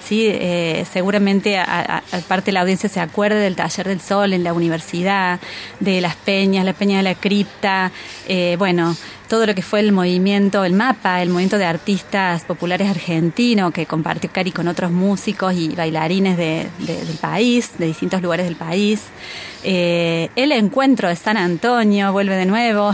Sí, eh, seguramente a- a- parte de la audiencia se acuerda del Taller del Sol en la universidad, de las peñas, la peña de la cripta, eh, bueno, todo lo que fue el movimiento, el mapa, el movimiento de artistas populares argentino que compartió Cari con otros músicos y bailarines de- del país, de distintos lugares del país. Eh, el encuentro de San Antonio vuelve de nuevo.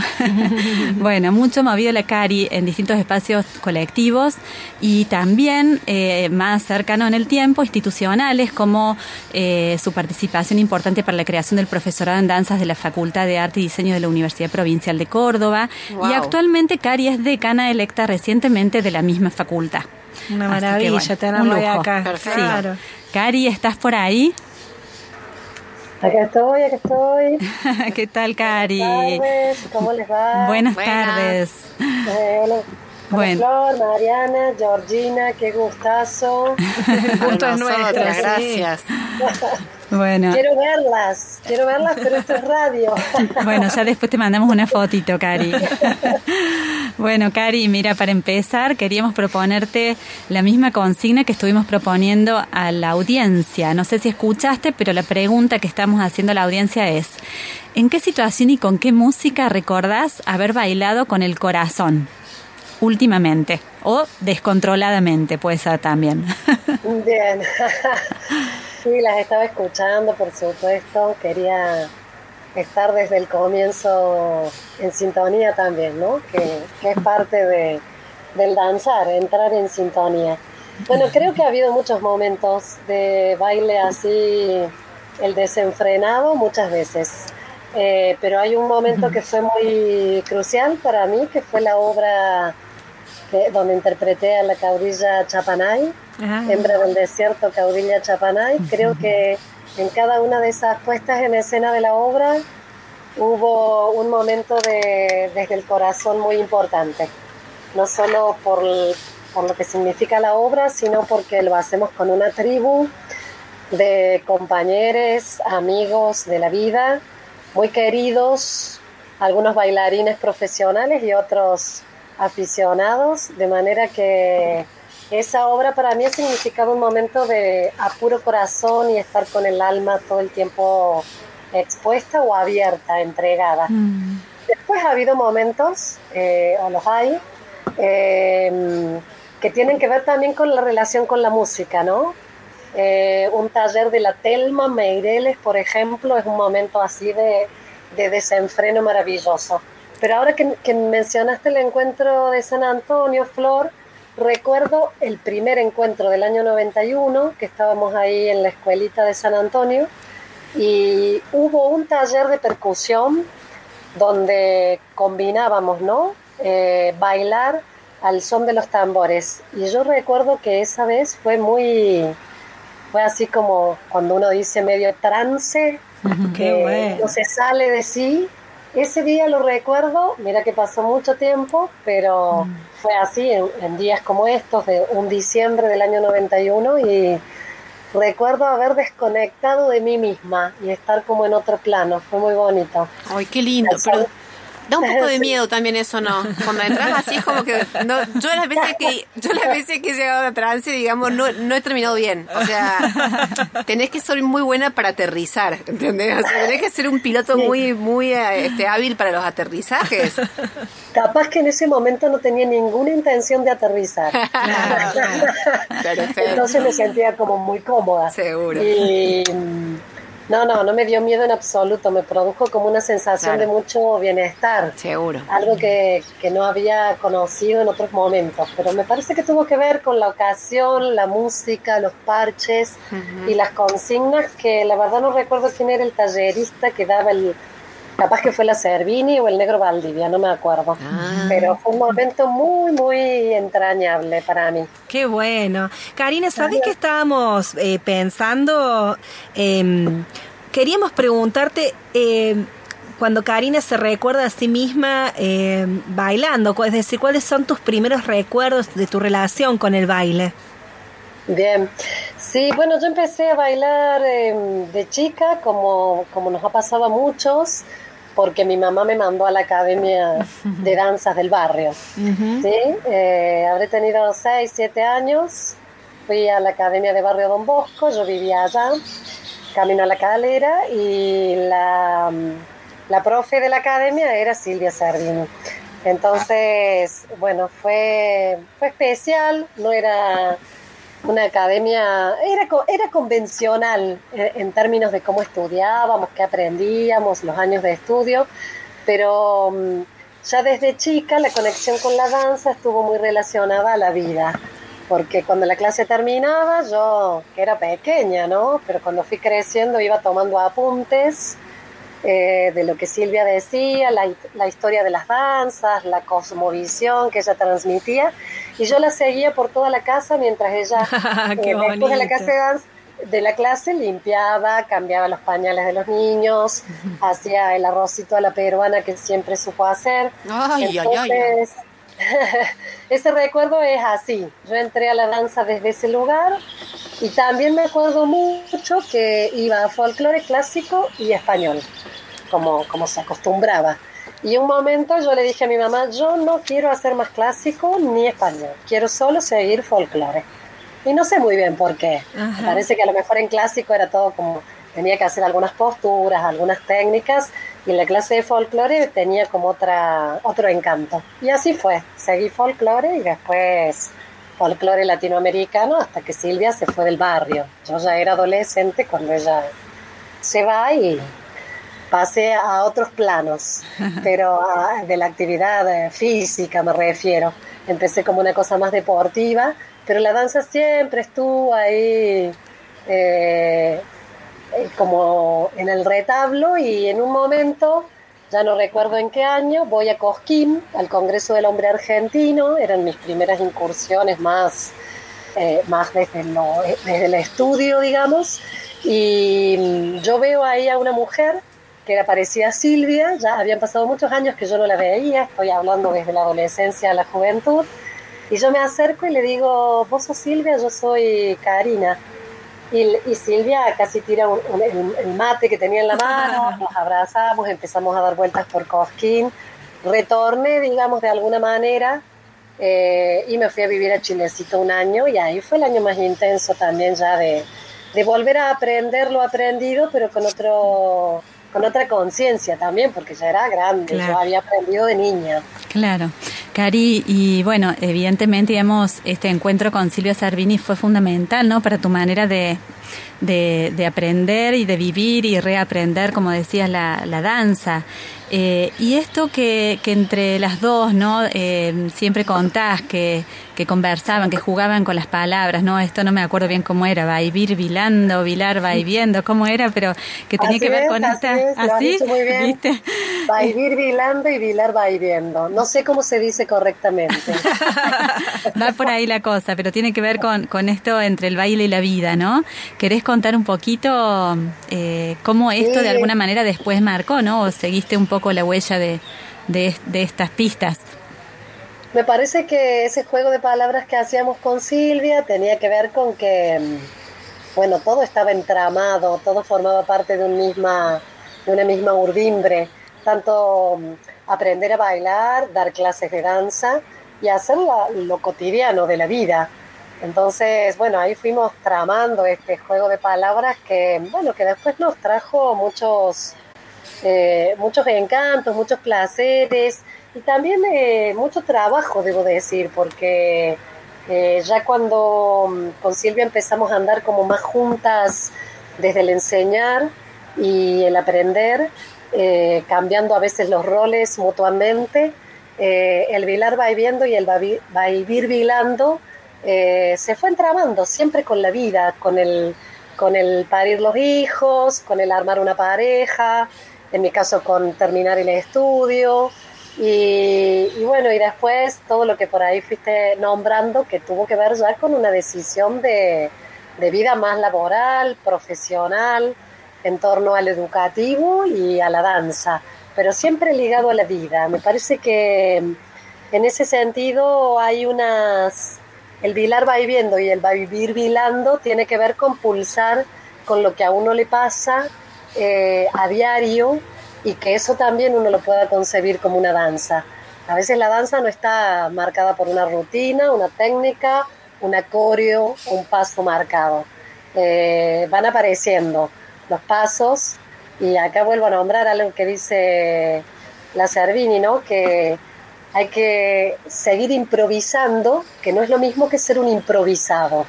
[LAUGHS] bueno, mucho movido la Cari en distintos espacios colectivos y también eh, más cercano en el tiempo, institucionales, como eh, su participación importante para la creación del profesorado en danzas de la Facultad de Arte y Diseño de la Universidad Provincial de Córdoba. Wow. Y actualmente Cari es decana electa recientemente de la misma facultad. Una maravilla bueno, tenerla un lujo. acá. Perfecto. Claro. Cari, ¿estás por ahí? Acá estoy, acá estoy. [LAUGHS] ¿Qué tal, Cari? Buenas tardes, ¿cómo les va? Buenas, Buenas. tardes. Hola, Bueno. Flor, Mariana, Georgina, qué gustazo. [LAUGHS] Gusto A es nuestro, gracias. [LAUGHS] Bueno, Quiero verlas, quiero verlas, pero esto es radio. [LAUGHS] bueno, ya después te mandamos una fotito, Cari. [LAUGHS] Bueno, Cari, mira, para empezar, queríamos proponerte la misma consigna que estuvimos proponiendo a la audiencia. No sé si escuchaste, pero la pregunta que estamos haciendo a la audiencia es, ¿en qué situación y con qué música recordás haber bailado con el corazón últimamente? O descontroladamente, puede ser también. Bien. [LAUGHS] Sí, las estaba escuchando, por supuesto. Quería estar desde el comienzo en sintonía también, ¿no? Que, que es parte de, del danzar, entrar en sintonía. Bueno, creo que ha habido muchos momentos de baile así, el desenfrenado, muchas veces. Eh, pero hay un momento que fue muy crucial para mí, que fue la obra que- donde interpreté a la caudilla Chapanay, Ah. hembra del desierto, caudilla Chapanay. Creo que en cada una de esas puestas en escena de la obra hubo un momento de, desde el corazón muy importante, no solo por, por lo que significa la obra, sino porque lo hacemos con una tribu de compañeros, amigos de la vida, muy queridos, algunos bailarines profesionales y otros aficionados, de manera que esa obra para mí ha significado un momento de apuro corazón y estar con el alma todo el tiempo expuesta o abierta, entregada. Mm. Después ha habido momentos, eh, o los hay, eh, que tienen que ver también con la relación con la música, ¿no? Eh, un taller de la Telma Meireles, por ejemplo, es un momento así de, desenfreno maravilloso. Pero ahora que, que, mencionaste el encuentro de San Antonio, Flor, recuerdo el primer encuentro del año 91, que estábamos ahí en la escuelita de San Antonio, y hubo un taller de percusión donde combinábamos, ¿no? Eh, bailar al son de los tambores. Y yo recuerdo que esa vez fue muy, fue así como cuando uno dice medio trance, que no se sale de sí. Ese día lo recuerdo, mira que pasó mucho tiempo, pero mm. fue así en, en, días como estos, de un diciembre del año 91 y recuerdo haber desconectado de mí misma y estar como en otro plano. Fue muy bonito. Ay, qué lindo. Pero da un poco de miedo también eso, ¿no? Cuando entras así es como que no, yo las veces que yo las veces que he llegado a trance, digamos, no, no he terminado bien. O sea, tenés que ser muy buena para aterrizar, ¿entendés? O sea, tenés que ser un piloto muy muy este, hábil para los aterrizajes. Capaz que en ese momento no tenía ninguna intención de aterrizar. [LAUGHS] Entonces me sentía como muy cómoda. Seguro. Y no, no, no me dio miedo en absoluto, me produjo como una sensación de mucho bienestar. Seguro. Algo que, no había conocido en otros momentos, pero me parece que tuvo que ver con la ocasión, la música, los parches y las consignas que la verdad no recuerdo quién era el tallerista que daba el... Capaz que fue la Cervini o el Negro Valdivia, no me acuerdo. Ah. Pero fue un momento muy, muy entrañable para mí. Qué bueno. Karina, ¿sabes que estábamos eh, pensando? Eh, Queríamos preguntarte, eh, cuando Karina se recuerda a sí misma eh, bailando, es decir, ¿cuáles son tus primeros recuerdos de tu relación con el baile? Bien, sí, bueno, yo empecé a bailar em, de chica, como, como nos ha pasado a muchos, porque mi mamá me mandó a la academia [LAUGHS] de danzas del barrio. ¿sí? Eh, habré tenido 6, 7 años, fui a la academia de barrio Don Bosco, yo vivía allá camino a la calera y la, la profe de la academia era Silvia Sardini. Entonces, bueno, fue, fue especial, no era una academia, era, era convencional en, términos de cómo estudiábamos, qué aprendíamos, los años de estudio, pero mm, ya desde chica la conexión con la danza estuvo muy relacionada a la vida porque cuando la clase terminaba, yo, que era pequeña, ¿no? Pero cuando fui creciendo iba tomando apuntes eh, de lo que Silvia decía, la, historia de las danzas, la cosmovisión que ella transmitía, y yo la seguía por toda la casa mientras ella, [LAUGHS] eh, después de la, clase de, la clase, limpiaba, cambiaba los pañales de los niños, [LAUGHS] hacía el arrocito a la peruana que siempre supo hacer. Ay, ay, ay. [LAUGHS] ese recuerdo es así. Yo entré a la danza desde ese lugar y también me acuerdo mucho que iba a folclore clásico y español, como, como se acostumbraba. Y un momento yo le dije a mi mamá, yo no quiero hacer más clásico ni español, quiero solo seguir folclore. Y no sé muy bien por qué. Parece que a lo mejor en clásico era todo como, tenía que hacer algunas posturas, algunas técnicas, y la clase de folclore tenía como otra, otro encanto. Y así fue, seguí folclore y después folclore latinoamericano hasta que Silvia se fue del barrio. Yo ya era adolescente cuando ella se va y pasé a otros planos, [LAUGHS] pero de la actividad eh, física me refiero. Empecé como una cosa más deportiva, pero la danza siempre estuvo ahí. Eh, eh, como en el retablo y en un momento, ya no recuerdo en qué año, voy a Cosquín, al Congreso del Hombre Argentino, eran mis primeras incursiones más, eh, más desde, desde el estudio, digamos, y mm, yo veo ahí a una mujer que era parecida a Silvia, ya habían pasado muchos años que yo no la veía, estoy hablando desde la adolescencia a la juventud, y yo me acerco y le digo, vos sos Silvia, yo soy Karina. y, Silvia casi tira el, mate que tenía en la mano, [LAUGHS] nos abrazamos, empezamos a dar vueltas por Cosquín, retorné, digamos, de alguna manera eh, y me fui a vivir a Chilecito un año y ahí fue el año más intenso también ya de, de volver a aprender lo aprendido, pero con otro con otra conciencia también, porque ya era grande, yo había aprendido de niña. Claro. Cari, y bueno, evidentemente, digamos, este encuentro con Silvia Servini fue fundamental, ¿no? Para tu manera de, de, de aprender y de vivir y reaprender, como decías, la, la danza. Eh, y esto que, que, entre las dos, ¿no? Eh, siempre contás que, que, conversaban, que jugaban con las palabras, ¿no? Esto no me acuerdo bien cómo era, va vaivir vilando, vilar viendo, cómo era, pero que tenía que ver con esta... ¿Así? Muy bien. ¿Viste? Vaivir vilando y vilar viendo. No sé cómo se dice correctamente. [LAUGHS] va por ahí la cosa, pero tiene que ver con, con esto entre el baile y la vida, ¿no? ¿Querés contar un poquito eh, cómo esto de alguna manera después marcó, ¿no? O seguiste un poco la huella de, de, estas pistas. Me parece que ese juego de palabras que hacíamos con Silvia tenía que ver con que, mm, bueno, todo estaba entramado, todo formaba parte de, un misma, de una misma urdimbre, tanto mm, aprender a bailar, dar clases de danza y hacer lo cotidiano de la vida. Entonces, bueno, ahí fuimos tramando este juego de palabras que, bueno, que después nos trajo muchos eh, muchos encantos, muchos placeres y también eh, mucho trabajo, debo decir, porque eh, ya cuando mm, con Silvia empezamos a andar como más juntas desde el enseñar y el aprender, cambiando a veces los roles mutuamente, el vilar va viendo y el va, va vivir vilando se fue entrabando siempre con la vida, con el, con el parir los hijos, con el armar una pareja, en mi caso con terminar el estudio y, bueno, y después todo lo que por ahí fuiste nombrando que tuvo que ver ya con una decisión de, vida más laboral, profesional, en torno al educativo y a la danza, pero siempre ligado a la vida. Me parece que en ese sentido hay unas... El vilar va viviendo y el va vivir vilando tiene que ver con pulsar con lo que a uno le pasa eh, a diario y que eso también uno lo pueda concebir como una danza. A veces la danza no está marcada por una rutina, una técnica, un coreo, un paso marcado. Eh, van apareciendo los pasos y acá vuelvo a nombrar algo que dice la Servini, ¿no? Que hay que seguir improvisando, que no es lo mismo que ser un improvisado.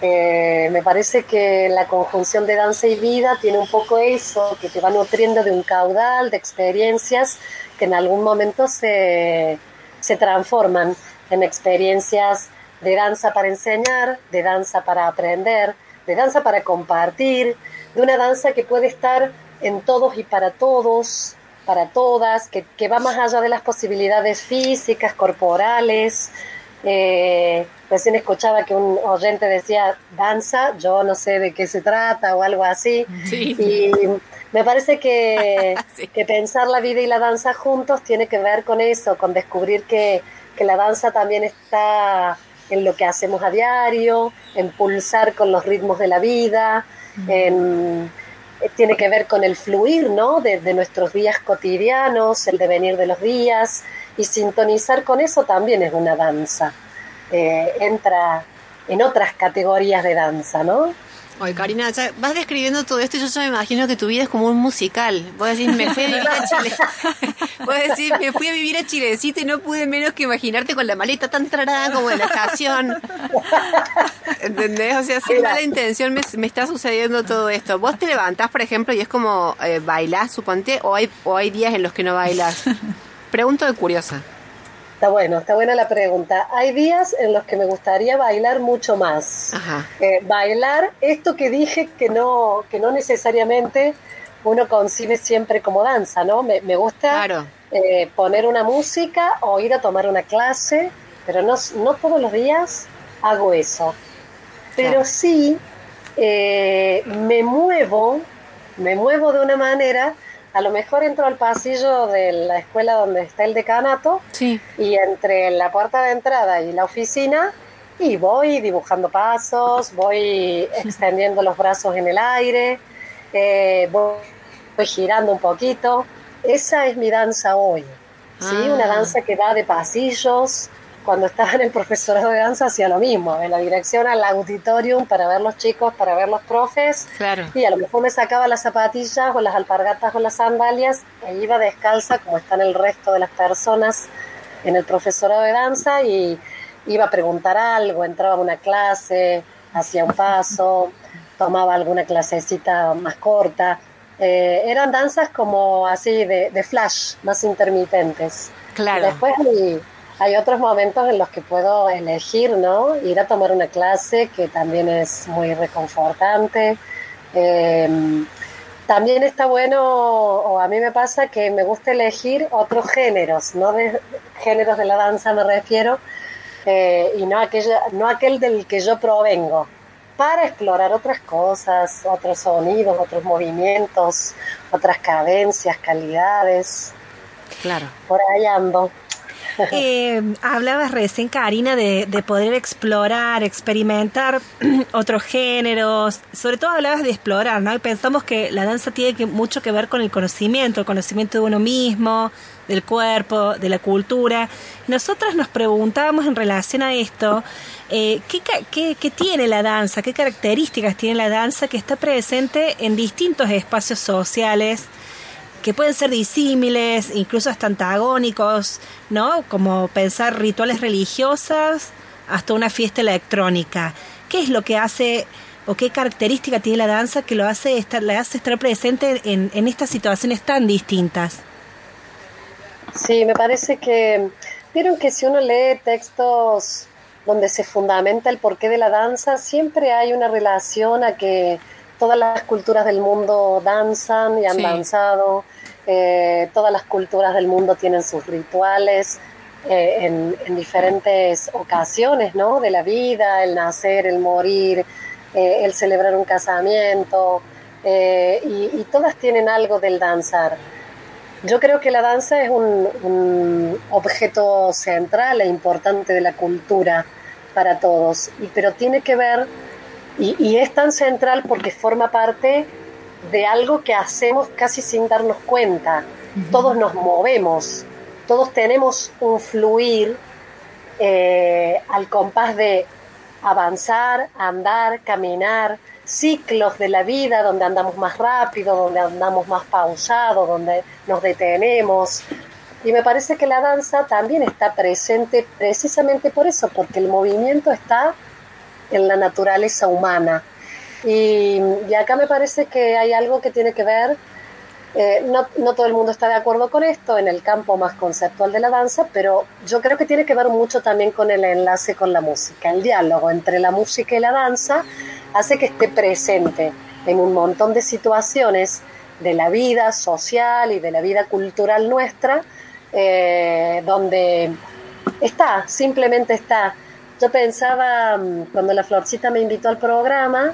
Eh, me parece que la conjunción de danza y vida tiene un poco eso, que te va nutriendo de un caudal de experiencias que en algún momento se, se transforman en experiencias de danza para enseñar, de danza para aprender, de danza para compartir, de una danza que puede estar en todos y para todos, para todas, que, que va más allá de las posibilidades físicas, corporales, eh, recién escuchaba que un oyente decía danza, yo no sé de qué se trata o algo así. Y me parece que, [LAUGHS] que, pensar la vida y la danza juntos tiene que ver con eso, con descubrir que, que la danza también está en lo que hacemos a diario, en pulsar con los ritmos de la vida, en, tiene que ver con el fluir ¿no? de, de nuestros días cotidianos, el devenir de los días, y sintonizar con eso también es una danza. Eh, entra en otras categorías de danza, ¿no? Oye, Karina, vas describiendo todo esto y yo ya me imagino que tu vida es como un musical. Vos decís, me fui a vivir a Chile. [LAUGHS] Vos decís, me fui a vivir a Chilecito y no pude menos que imaginarte con la maleta tan trarada como en la estación. ¿Entendés? O sea, sin mala intención me, me, está sucediendo todo esto. Vos te levantás, por ejemplo, y es como eh, bailás, suponte, o hay, o hay días en los que no bailas. Pregunto de curiosa. Está bueno, está buena la pregunta. Hay días en los que me gustaría bailar mucho más. Eh, bailar esto que dije que no, que no necesariamente uno concibe siempre como danza, ¿no? Me, gusta eh, poner una música o ir a tomar una clase, pero no, no todos los días hago eso. Pero sí eh, me muevo, me muevo de una manera a lo mejor entro al pasillo de la escuela donde está el decanato y entre la puerta de entrada y la oficina y voy dibujando pasos, voy extendiendo los brazos en el aire, eh, voy, girando un poquito. Esa es mi danza hoy, ¿sí? Ah. Una danza que va de pasillos, cuando estaba en el profesorado de danza hacía lo mismo, en la dirección al auditorium para ver los chicos, para ver los profes. Claro. Y a lo mejor me sacaba las zapatillas o las alpargatas o las sandalias e iba descalza como están el resto de las personas en el profesorado de danza y iba a preguntar algo, entraba a una clase, hacía un paso, tomaba alguna clasecita más corta. Eh, eran danzas como así de, flash, más intermitentes. Claro. después hay otros momentos en los que puedo elegir, ¿no? Ir a tomar una clase que también es muy reconfortante. Em, también está bueno, o a mí me pasa que me gusta elegir otros géneros, no de géneros de la danza me refiero, eh, y no, aquella, no aquel del que yo provengo, para explorar otras cosas, otros sonidos, otros movimientos, otras cadencias, calidades. Claro. Por ahí ando. [LAUGHS] Eh, hablabas recién, Karina, de, poder explorar, experimentar [CLEARS THROAT] otros géneros. Sobre todo hablabas de explorar, ¿no? Y pensamos que la danza tiene que, mucho que ver con el conocimiento, el conocimiento de uno mismo, del cuerpo, de la cultura. Nosotras nos preguntábamos en relación a esto, eh, ¿qué, qué, qué tiene la danza? ¿Qué características tiene la danza que está presente en distintos espacios sociales? Que pueden ser disímiles, incluso hasta antagónicos, ¿no? Como pensar rituales religiosas hasta una fiesta electrónica. ¿Qué es lo que hace o qué característica tiene la danza que lo hace estar, le hace estar presente en, en estas situaciones tan distintas? Sí, me parece que vieron que si uno lee textos donde se fundamenta el porqué de la danza, siempre hay una relación a que todas las culturas del mundo danzan y han danzado, eh, todas las culturas del mundo tienen sus rituales eh, en, diferentes ocasiones, ¿no? De la vida, el nacer, el morir, eh, el celebrar un casamiento, y, todas tienen algo del danzar. Yo creo que la danza es un, objeto central e importante de la cultura para todos, pero tiene que ver y, es tan central porque forma parte de algo que hacemos casi sin darnos cuenta. Todos nos movemos, todos tenemos un fluir eh, al compás de avanzar, andar, caminar, ciclos de la vida donde andamos más rápido, donde andamos más pausado, donde nos detenemos. Y me parece que la danza también está presente precisamente por eso, porque el movimiento está en la naturaleza humana. Y, acá me parece que hay algo que tiene que ver, eh, no, no, todo el mundo está de acuerdo con esto en el campo más conceptual de la danza, pero yo creo que tiene que ver mucho también con el enlace con la música. El diálogo entre la música y la danza hace que esté presente en un montón de situaciones de la vida social y de la vida cultural nuestra, eh, donde está, simplemente está yo pensaba, mm, cuando la Florcita me invitó al programa,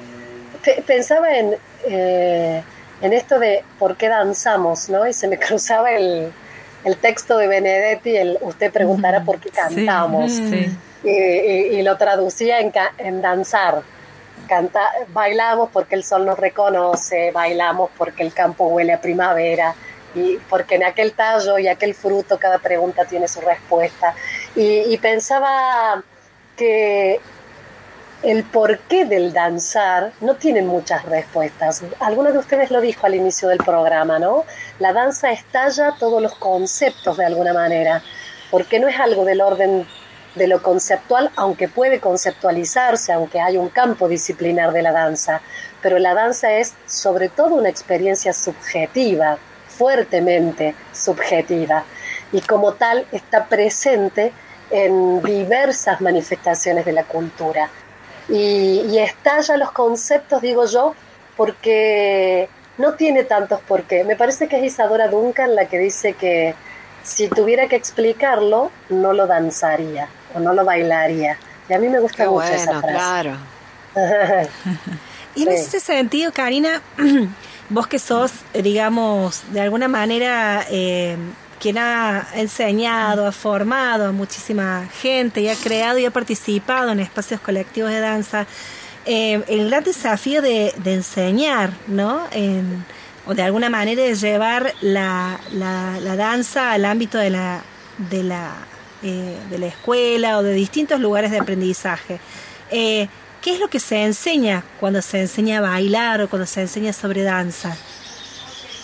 pensaba en, eh, en esto de por qué danzamos, ¿no? Y se me [LAUGHS] cruzaba el, el texto de Benedetti, el usted preguntará por qué cantamos. Y, lo traducía en, en danzar. Canta, bailamos porque el sol nos reconoce, bailamos porque el campo huele a primavera y porque en aquel tallo y aquel fruto cada pregunta tiene su respuesta. Y, y pensaba que el porqué del danzar no tiene muchas respuestas. Alguno de ustedes lo dijo al inicio del programa, ¿no? La danza estalla todos los conceptos de alguna manera, porque no es algo del orden de lo conceptual, aunque puede conceptualizarse, aunque hay un campo disciplinar de la danza, pero la danza es sobre todo una experiencia subjetiva, fuertemente subjetiva, y como tal está presente en diversas manifestaciones de la cultura. Y, estalla los conceptos, digo yo, porque no tiene tantos por qué. Me parece que es Isadora Duncan la que dice que si tuviera que explicarlo, no lo danzaría o no lo bailaría. Y a mí me gusta mucho esa frase. Claro. [LAUGHS] y en ese sentido, Karina, [CLEARS THROAT] vos que sos, digamos, de alguna manera eh, quien ha enseñado, ha formado a muchísima gente y ha creado y ha participado en espacios colectivos de danza, eh, el gran desafío de, enseñar, ¿no? o de alguna manera de llevar la, danza al ámbito de la, de, la, eh, de la escuela o de distintos lugares de aprendizaje. Eh, ¿Qué es lo que se enseña cuando se enseña a bailar o cuando se enseña sobre danza?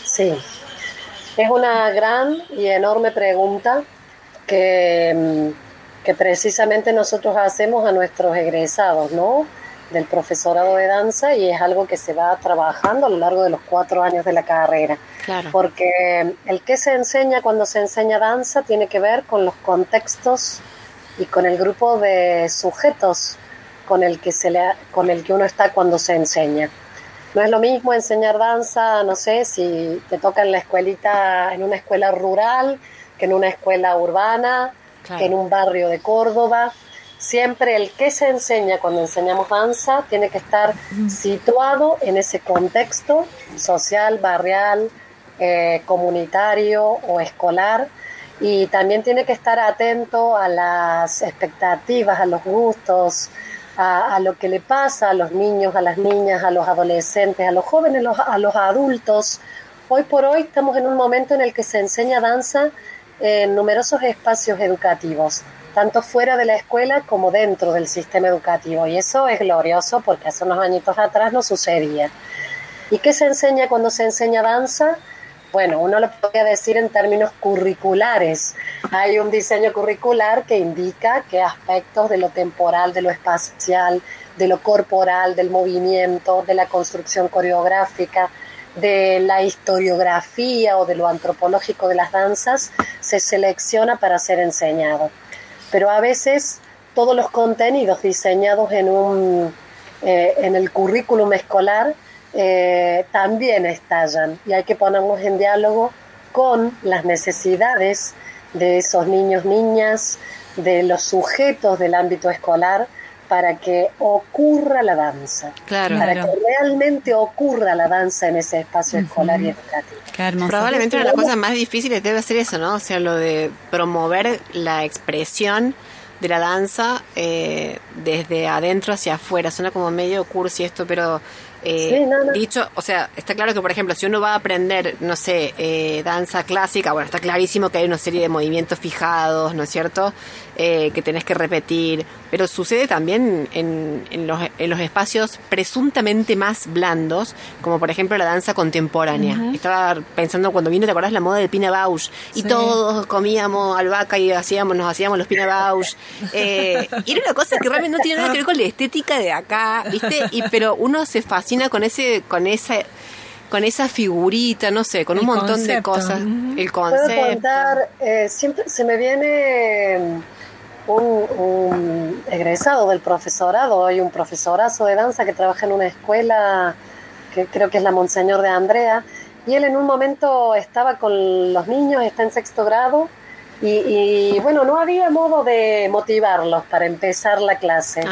Sí, es una gran y enorme pregunta que, mm, que precisamente nosotros hacemos a nuestros egresados, ¿no? del profesorado de danza y es algo que se va trabajando a lo largo de los cuatro años de la carrera. Porque el que se enseña cuando se enseña danza tiene que ver con los contextos y con el grupo de sujetos con el que, se le, con el que uno está cuando se enseña. No es lo mismo enseñar danza, no sé, si te toca en la escuelita, en una escuela rural, que en una escuela urbana, que en un barrio de Córdoba. Siempre el que se enseña cuando enseñamos danza tiene que estar situado en ese contexto social, barrial, eh, comunitario o escolar. Y también tiene que estar atento a las expectativas, a los gustos, a, lo que le pasa a los niños, a las niñas, a los adolescentes, a los jóvenes, a los adultos. Hoy por hoy estamos en un momento en el que se enseña danza en numerosos espacios educativos tanto fuera de la escuela como dentro del sistema educativo. Y eso es glorioso porque hace unos añitos atrás no sucedía. ¿Y qué se enseña cuando se enseña danza? Bueno, uno lo podría decir en términos curriculares. Hay un diseño curricular que indica qué aspectos de lo temporal, de lo espacial, de lo corporal, del movimiento, de la construcción coreográfica, de la historiografía o de lo antropológico de las danzas se selecciona para ser enseñado pero a veces todos los contenidos diseñados en, un, eh, en el currículum escolar eh, también estallan y hay que ponernos en diálogo con las necesidades de esos niños, niñas, de los sujetos del ámbito escolar para que ocurra la danza, claro, para que realmente ocurra la danza en ese espacio escolar y educativo. Probablemente una de las cosas más difíciles debe ser eso, ¿no? O sea, lo de promover la expresión de la danza eh, desde adentro hacia afuera. Suena como medio cursi esto, pero eh, dicho, o sea, está claro que, por ejemplo, si uno va a aprender, no sé, eh, danza clásica, bueno, está clarísimo que hay una serie de movimientos fijados, ¿no es cierto? Eh, que tenés que repetir, pero sucede también en, en, los, en los espacios presuntamente más blandos, como por ejemplo la danza contemporánea. Estaba pensando cuando vino, ¿te acordás la moda del Pina Bausch? Y todos comíamos albahaca y hacíamos, nos hacíamos los Pina Bausch. [LAUGHS] y era una cosa que realmente no tiene nada que ver con la estética de acá, ¿viste? Y, pero uno se fascina con ese, con esa con esa figurita, no sé, con un montón de cosas. El concepto. Puedo contar, eh, siempre se me viene un, egresado del profesorado, hay un profesorazo de danza que trabaja en una escuela que creo que es la Monseñor de Andrea, y él en un momento estaba con los niños, está en sexto grado, y, bueno, no había modo de motivarlos para empezar la clase.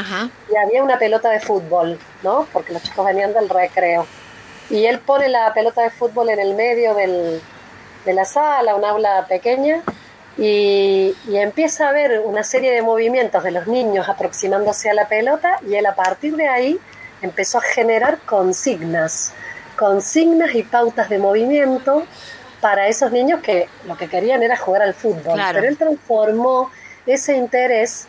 Y había una pelota de fútbol, ¿no? Porque los chicos venían del recreo. Y él pone la pelota de fútbol en el medio del, de la sala, un aula pequeña, y, y, empieza a ver una serie de movimientos de los niños aproximándose a la pelota y él a partir de ahí empezó a generar consignas, consignas y pautas de movimiento para esos niños que lo que querían era jugar al fútbol. Pero él transformó ese interés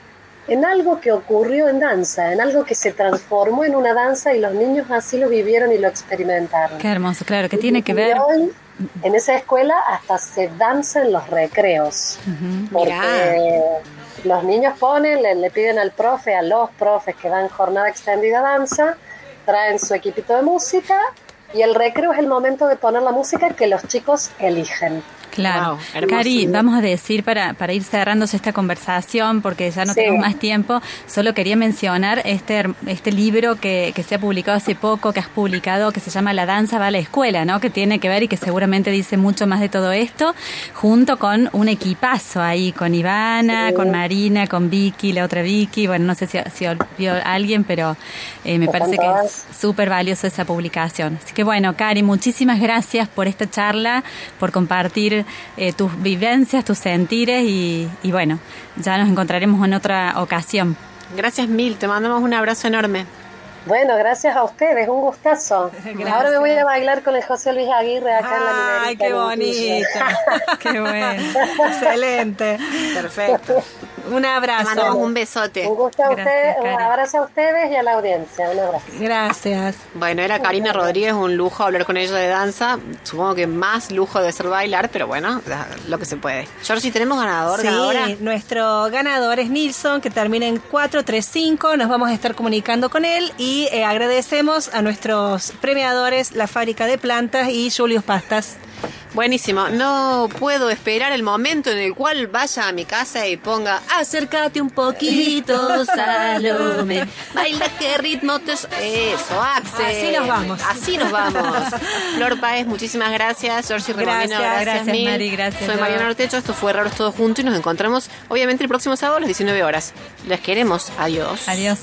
en algo que ocurrió en danza, en algo que se transformó en una danza y los niños así lo vivieron y lo experimentaron. Qué hermoso, claro, que tiene que ver. Hoy, en esa escuela hasta se danza en los recreos, porque los niños ponen, le, le, piden al profe, a los profes que dan jornada extendida danza, traen su equipito de música y el recreo es el momento de poner la música que los chicos eligen. Claro. Cari, vamos a decir para, para ir cerrándose esta conversación, porque ya no tenemos más tiempo, solo quería mencionar este, este libro que, que se ha publicado hace poco, que has publicado, que se llama La danza va a la escuela, ¿no? Que tiene que ver y que seguramente dice mucho más de todo esto, junto con un equipazo ahí, con Ivana, con Marina, con Vicky, la otra Vicky, bueno, no sé si, si olvidó alguien, pero eh, me parece que es súper valioso esa publicación. Así que bueno, Cari, muchísimas gracias por esta charla, por compartir eh, tus vivencias, tus sentires y, y bueno, ya nos encontraremos en otra ocasión. Gracias mil, te mandamos un abrazo enorme. Bueno, gracias a ustedes, un gustazo. [LAUGHS] Ahora me voy a bailar con el José Luis Aguirre acá en la Ay, qué bonito. [LAUGHS] qué bueno. Excelente. Perfecto. Un abrazo. Mandamos un besote. Un gusto a ustedes, un abrazo a ustedes y a la audiencia. Un abrazo. Gracias. Bueno, era Karina Rodríguez, un lujo hablar con ella de danza. Supongo que más lujo de ser bailar, pero bueno, lo que se puede. Georgie, ¿tenemos ganador, sí, nuestro ganador es Nilsson, que termina en 435. Nos vamos a estar comunicando con él y eh, agradecemos a nuestros premiadores, la Fábrica de Plantas y Julius Pastas. Buenísimo. No puedo esperar el momento en el cual vaya a mi casa y ponga acércate un poquito, [LAUGHS] Salome. Baila qué ritmo te... Eso, Axel. Así nos vamos. Así nos vamos. Flor Páez, muchísimas gracias. Georgie Remondino, gracias. Gracias, Mari, gracias. Soy Mariana Ortecho, esto fue Raros Todos Juntos y nos encontramos obviamente el próximo sábado a las 19 horas. Les queremos. Adiós. Adiós.